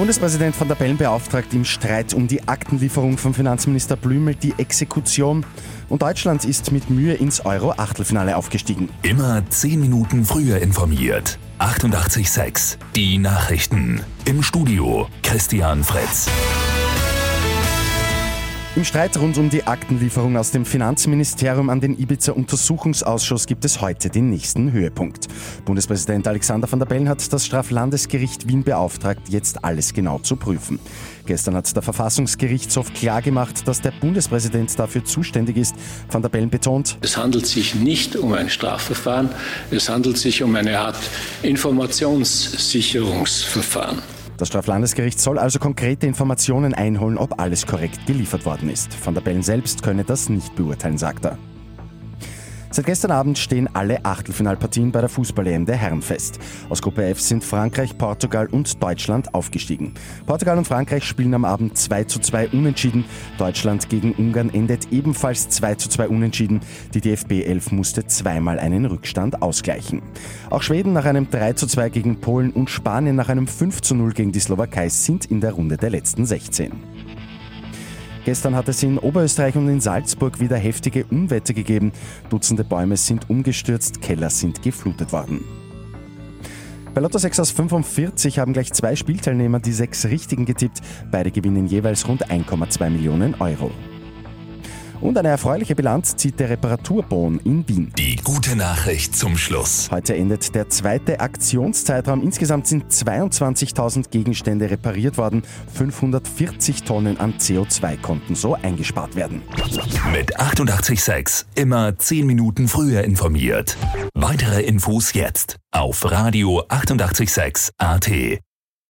Bundespräsident van der Bellen beauftragt im Streit um die Aktenlieferung von Finanzminister Blümel die Exekution. Und Deutschland ist mit Mühe ins Euro-Achtelfinale aufgestiegen. Immer 10 Minuten früher informiert. 88,6. Die Nachrichten. Im Studio Christian Fritz. Im Streit rund um die Aktenlieferung aus dem Finanzministerium an den Ibiza-Untersuchungsausschuss gibt es heute den nächsten Höhepunkt. Bundespräsident Alexander van der Bellen hat das Straflandesgericht Wien beauftragt, jetzt alles genau zu prüfen. Gestern hat der Verfassungsgerichtshof klargemacht, dass der Bundespräsident dafür zuständig ist. Van der Bellen betont, es handelt sich nicht um ein Strafverfahren, es handelt sich um eine Art Informationssicherungsverfahren. Das Straflandesgericht soll also konkrete Informationen einholen, ob alles korrekt geliefert worden ist. Van der Bellen selbst könne das nicht beurteilen, sagt er. Seit gestern Abend stehen alle Achtelfinalpartien bei der Fußball-EM der Herren fest. Aus Gruppe F sind Frankreich, Portugal und Deutschland aufgestiegen. Portugal und Frankreich spielen am Abend 2 zu 2 unentschieden. Deutschland gegen Ungarn endet ebenfalls 2 zu 2 unentschieden. Die DFB 11 musste zweimal einen Rückstand ausgleichen. Auch Schweden nach einem 3 zu 2 gegen Polen und Spanien nach einem 5 zu 0 gegen die Slowakei sind in der Runde der letzten 16. Gestern hat es in Oberösterreich und in Salzburg wieder heftige Unwetter gegeben. Dutzende Bäume sind umgestürzt, Keller sind geflutet worden. Bei Lotto 6 aus 45 haben gleich zwei Spielteilnehmer die sechs Richtigen getippt. Beide gewinnen jeweils rund 1,2 Millionen Euro. Und eine erfreuliche Bilanz zieht der Reparaturbohn in Wien. Die gute Nachricht zum Schluss. Heute endet der zweite Aktionszeitraum. Insgesamt sind 22.000 Gegenstände repariert worden. 540 Tonnen an CO2 konnten so eingespart werden. Mit 886 immer 10 Minuten früher informiert. Weitere Infos jetzt auf Radio 886 AT.